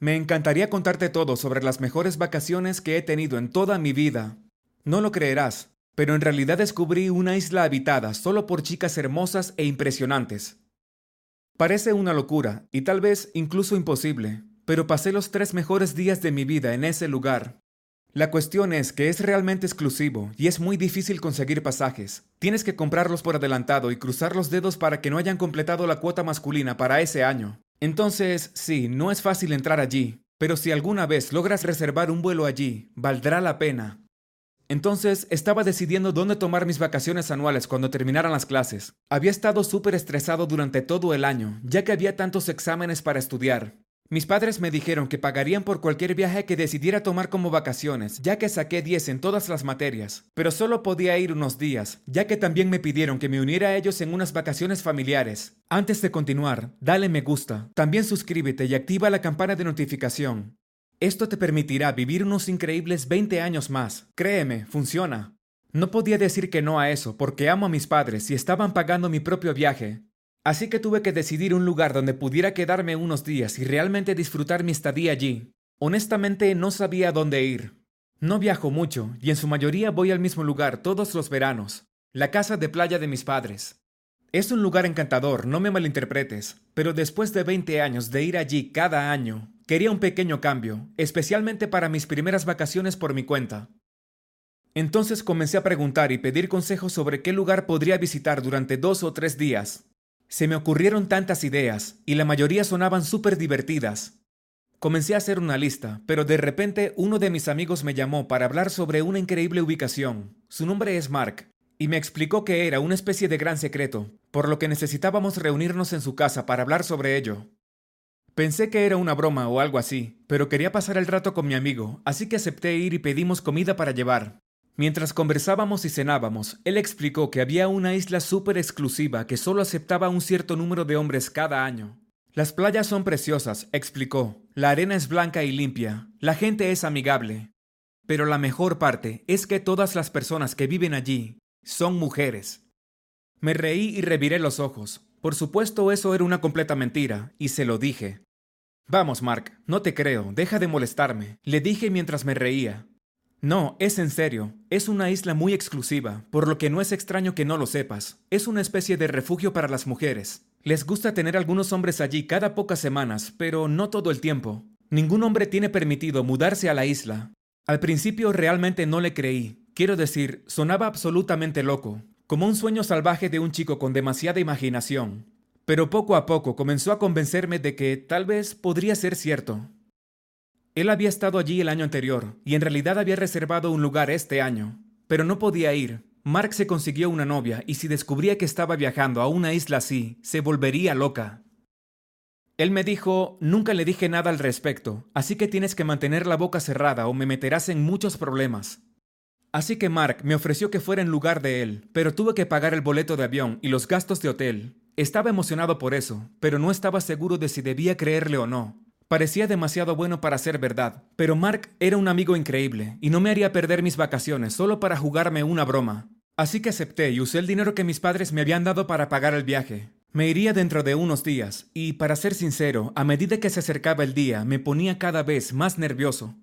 Me encantaría contarte todo sobre las mejores vacaciones que he tenido en toda mi vida. No lo creerás, pero en realidad descubrí una isla habitada solo por chicas hermosas e impresionantes. Parece una locura, y tal vez incluso imposible, pero pasé los tres mejores días de mi vida en ese lugar. La cuestión es que es realmente exclusivo y es muy difícil conseguir pasajes. Tienes que comprarlos por adelantado y cruzar los dedos para que no hayan completado la cuota masculina para ese año. Entonces, sí, no es fácil entrar allí, pero si alguna vez logras reservar un vuelo allí, valdrá la pena. Entonces estaba decidiendo dónde tomar mis vacaciones anuales cuando terminaran las clases. Había estado súper estresado durante todo el año, ya que había tantos exámenes para estudiar. Mis padres me dijeron que pagarían por cualquier viaje que decidiera tomar como vacaciones, ya que saqué 10 en todas las materias, pero solo podía ir unos días, ya que también me pidieron que me uniera a ellos en unas vacaciones familiares. Antes de continuar, dale me gusta, también suscríbete y activa la campana de notificación. Esto te permitirá vivir unos increíbles 20 años más. Créeme, funciona. No podía decir que no a eso, porque amo a mis padres y estaban pagando mi propio viaje, Así que tuve que decidir un lugar donde pudiera quedarme unos días y realmente disfrutar mi estadía allí. Honestamente no sabía dónde ir. No viajo mucho y en su mayoría voy al mismo lugar todos los veranos, la casa de playa de mis padres. Es un lugar encantador, no me malinterpretes, pero después de 20 años de ir allí cada año, quería un pequeño cambio, especialmente para mis primeras vacaciones por mi cuenta. Entonces comencé a preguntar y pedir consejos sobre qué lugar podría visitar durante dos o tres días, se me ocurrieron tantas ideas, y la mayoría sonaban súper divertidas. Comencé a hacer una lista, pero de repente uno de mis amigos me llamó para hablar sobre una increíble ubicación. Su nombre es Mark, y me explicó que era una especie de gran secreto, por lo que necesitábamos reunirnos en su casa para hablar sobre ello. Pensé que era una broma o algo así, pero quería pasar el rato con mi amigo, así que acepté ir y pedimos comida para llevar. Mientras conversábamos y cenábamos, él explicó que había una isla súper exclusiva que solo aceptaba un cierto número de hombres cada año. Las playas son preciosas, explicó. La arena es blanca y limpia. La gente es amigable. Pero la mejor parte es que todas las personas que viven allí son mujeres. Me reí y reviré los ojos. Por supuesto eso era una completa mentira, y se lo dije. Vamos, Mark, no te creo, deja de molestarme, le dije mientras me reía. No, es en serio. Es una isla muy exclusiva, por lo que no es extraño que no lo sepas. Es una especie de refugio para las mujeres. Les gusta tener algunos hombres allí cada pocas semanas, pero no todo el tiempo. Ningún hombre tiene permitido mudarse a la isla. Al principio realmente no le creí. Quiero decir, sonaba absolutamente loco, como un sueño salvaje de un chico con demasiada imaginación. Pero poco a poco comenzó a convencerme de que tal vez podría ser cierto. Él había estado allí el año anterior y en realidad había reservado un lugar este año, pero no podía ir. Mark se consiguió una novia y si descubría que estaba viajando a una isla así, se volvería loca. Él me dijo, nunca le dije nada al respecto, así que tienes que mantener la boca cerrada o me meterás en muchos problemas. Así que Mark me ofreció que fuera en lugar de él, pero tuve que pagar el boleto de avión y los gastos de hotel. Estaba emocionado por eso, pero no estaba seguro de si debía creerle o no. Parecía demasiado bueno para ser verdad, pero Mark era un amigo increíble y no me haría perder mis vacaciones solo para jugarme una broma. Así que acepté y usé el dinero que mis padres me habían dado para pagar el viaje. Me iría dentro de unos días, y para ser sincero, a medida que se acercaba el día, me ponía cada vez más nervioso.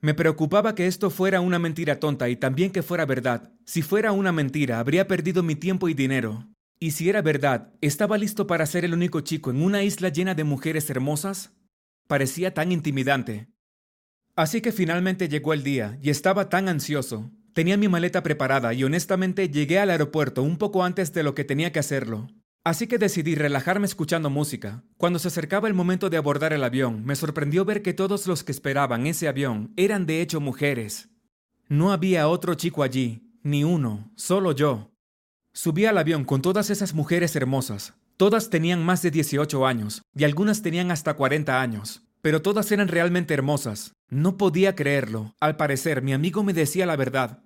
Me preocupaba que esto fuera una mentira tonta y también que fuera verdad. Si fuera una mentira, habría perdido mi tiempo y dinero. Y si era verdad, ¿estaba listo para ser el único chico en una isla llena de mujeres hermosas? Parecía tan intimidante. Así que finalmente llegó el día y estaba tan ansioso. Tenía mi maleta preparada y honestamente llegué al aeropuerto un poco antes de lo que tenía que hacerlo. Así que decidí relajarme escuchando música. Cuando se acercaba el momento de abordar el avión, me sorprendió ver que todos los que esperaban ese avión eran de hecho mujeres. No había otro chico allí, ni uno, solo yo. Subí al avión con todas esas mujeres hermosas, Todas tenían más de 18 años y algunas tenían hasta 40 años, pero todas eran realmente hermosas. No podía creerlo. Al parecer, mi amigo me decía la verdad.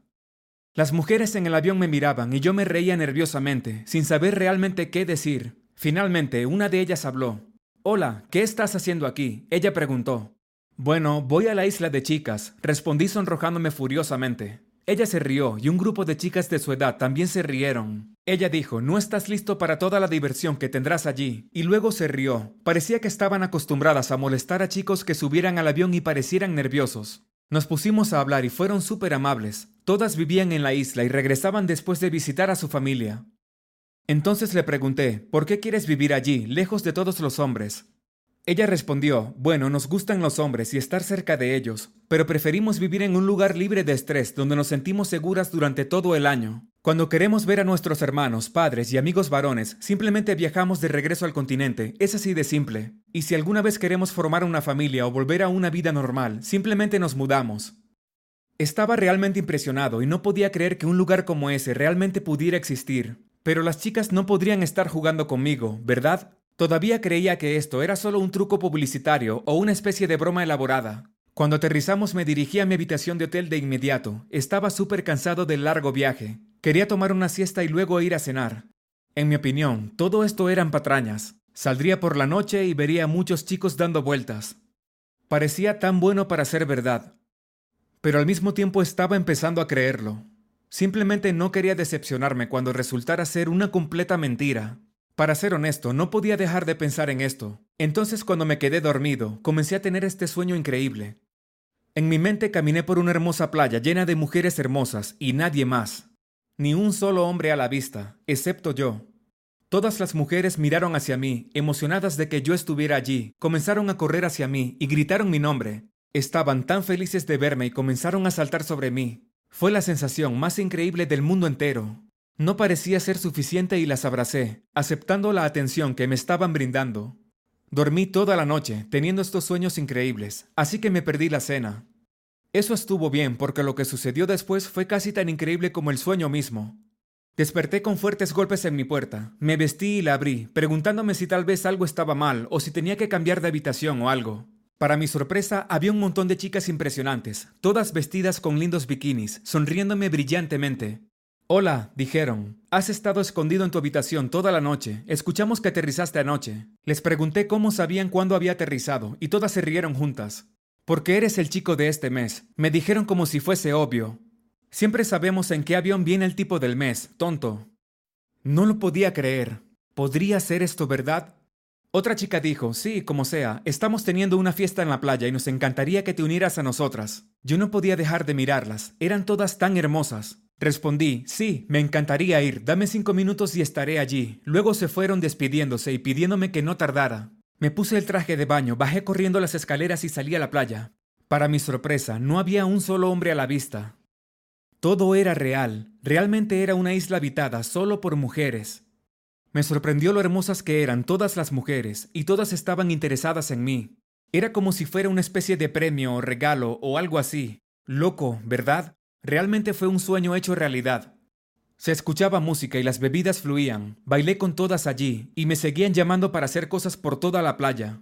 Las mujeres en el avión me miraban y yo me reía nerviosamente, sin saber realmente qué decir. Finalmente, una de ellas habló. Hola, ¿qué estás haciendo aquí? Ella preguntó. Bueno, voy a la isla de chicas, respondí sonrojándome furiosamente. Ella se rió y un grupo de chicas de su edad también se rieron. Ella dijo, no estás listo para toda la diversión que tendrás allí. Y luego se rió. Parecía que estaban acostumbradas a molestar a chicos que subieran al avión y parecieran nerviosos. Nos pusimos a hablar y fueron súper amables. Todas vivían en la isla y regresaban después de visitar a su familia. Entonces le pregunté, ¿por qué quieres vivir allí, lejos de todos los hombres? Ella respondió, bueno, nos gustan los hombres y estar cerca de ellos, pero preferimos vivir en un lugar libre de estrés donde nos sentimos seguras durante todo el año. Cuando queremos ver a nuestros hermanos, padres y amigos varones, simplemente viajamos de regreso al continente, es así de simple. Y si alguna vez queremos formar una familia o volver a una vida normal, simplemente nos mudamos. Estaba realmente impresionado y no podía creer que un lugar como ese realmente pudiera existir. Pero las chicas no podrían estar jugando conmigo, ¿verdad? Todavía creía que esto era solo un truco publicitario o una especie de broma elaborada. Cuando aterrizamos me dirigí a mi habitación de hotel de inmediato. Estaba súper cansado del largo viaje. Quería tomar una siesta y luego ir a cenar. En mi opinión, todo esto eran patrañas. Saldría por la noche y vería a muchos chicos dando vueltas. Parecía tan bueno para ser verdad. Pero al mismo tiempo estaba empezando a creerlo. Simplemente no quería decepcionarme cuando resultara ser una completa mentira. Para ser honesto, no podía dejar de pensar en esto. Entonces cuando me quedé dormido, comencé a tener este sueño increíble. En mi mente caminé por una hermosa playa llena de mujeres hermosas y nadie más. Ni un solo hombre a la vista, excepto yo. Todas las mujeres miraron hacia mí, emocionadas de que yo estuviera allí, comenzaron a correr hacia mí y gritaron mi nombre. Estaban tan felices de verme y comenzaron a saltar sobre mí. Fue la sensación más increíble del mundo entero. No parecía ser suficiente y las abracé, aceptando la atención que me estaban brindando. Dormí toda la noche, teniendo estos sueños increíbles, así que me perdí la cena. Eso estuvo bien porque lo que sucedió después fue casi tan increíble como el sueño mismo. Desperté con fuertes golpes en mi puerta, me vestí y la abrí, preguntándome si tal vez algo estaba mal o si tenía que cambiar de habitación o algo. Para mi sorpresa, había un montón de chicas impresionantes, todas vestidas con lindos bikinis, sonriéndome brillantemente. Hola, dijeron. Has estado escondido en tu habitación toda la noche. Escuchamos que aterrizaste anoche. Les pregunté cómo sabían cuándo había aterrizado, y todas se rieron juntas. Porque eres el chico de este mes. Me dijeron como si fuese obvio. Siempre sabemos en qué avión viene el tipo del mes, tonto. No lo podía creer. ¿Podría ser esto verdad? Otra chica dijo, sí, como sea, estamos teniendo una fiesta en la playa y nos encantaría que te unieras a nosotras. Yo no podía dejar de mirarlas, eran todas tan hermosas. Respondí, sí, me encantaría ir, dame cinco minutos y estaré allí. Luego se fueron despidiéndose y pidiéndome que no tardara. Me puse el traje de baño, bajé corriendo las escaleras y salí a la playa. Para mi sorpresa, no había un solo hombre a la vista. Todo era real, realmente era una isla habitada solo por mujeres. Me sorprendió lo hermosas que eran todas las mujeres, y todas estaban interesadas en mí. Era como si fuera una especie de premio o regalo o algo así. Loco, ¿verdad? Realmente fue un sueño hecho realidad. Se escuchaba música y las bebidas fluían. Bailé con todas allí y me seguían llamando para hacer cosas por toda la playa.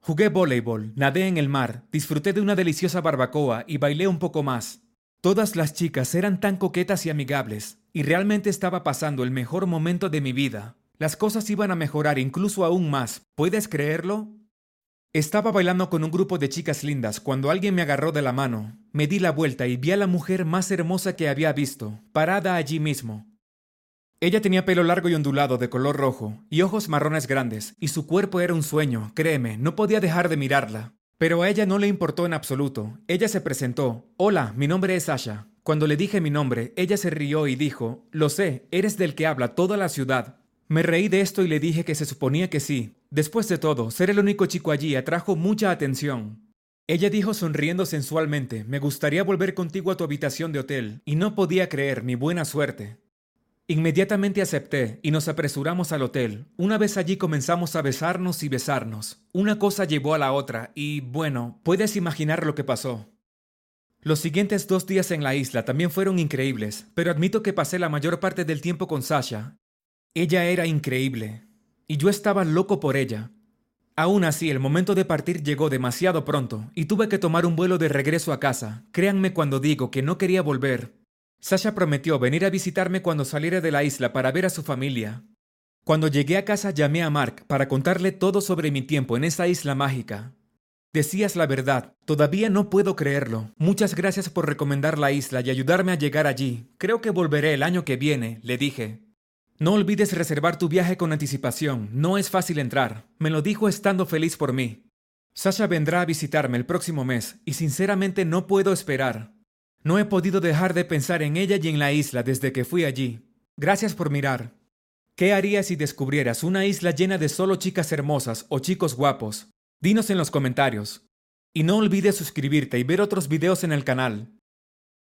Jugué voleibol, nadé en el mar, disfruté de una deliciosa barbacoa y bailé un poco más. Todas las chicas eran tan coquetas y amigables, y realmente estaba pasando el mejor momento de mi vida. Las cosas iban a mejorar incluso aún más. ¿Puedes creerlo? Estaba bailando con un grupo de chicas lindas cuando alguien me agarró de la mano. Me di la vuelta y vi a la mujer más hermosa que había visto, parada allí mismo. Ella tenía pelo largo y ondulado de color rojo, y ojos marrones grandes, y su cuerpo era un sueño, créeme, no podía dejar de mirarla. Pero a ella no le importó en absoluto. Ella se presentó. Hola, mi nombre es Sasha. Cuando le dije mi nombre, ella se rió y dijo, Lo sé, eres del que habla toda la ciudad. Me reí de esto y le dije que se suponía que sí, Después de todo, ser el único chico allí atrajo mucha atención. Ella dijo sonriendo sensualmente, me gustaría volver contigo a tu habitación de hotel, y no podía creer mi buena suerte. Inmediatamente acepté y nos apresuramos al hotel. Una vez allí comenzamos a besarnos y besarnos. Una cosa llevó a la otra y, bueno, puedes imaginar lo que pasó. Los siguientes dos días en la isla también fueron increíbles, pero admito que pasé la mayor parte del tiempo con Sasha. Ella era increíble y yo estaba loco por ella. Aún así, el momento de partir llegó demasiado pronto y tuve que tomar un vuelo de regreso a casa. Créanme cuando digo que no quería volver. Sasha prometió venir a visitarme cuando saliera de la isla para ver a su familia. Cuando llegué a casa llamé a Mark para contarle todo sobre mi tiempo en esa isla mágica. Decías la verdad. Todavía no puedo creerlo. Muchas gracias por recomendar la isla y ayudarme a llegar allí. Creo que volveré el año que viene, le dije. No olvides reservar tu viaje con anticipación. No es fácil entrar. Me lo dijo estando feliz por mí. Sasha vendrá a visitarme el próximo mes y sinceramente no puedo esperar. No he podido dejar de pensar en ella y en la isla desde que fui allí. Gracias por mirar. ¿Qué harías si descubrieras una isla llena de solo chicas hermosas o chicos guapos? Dinos en los comentarios. Y no olvides suscribirte y ver otros videos en el canal.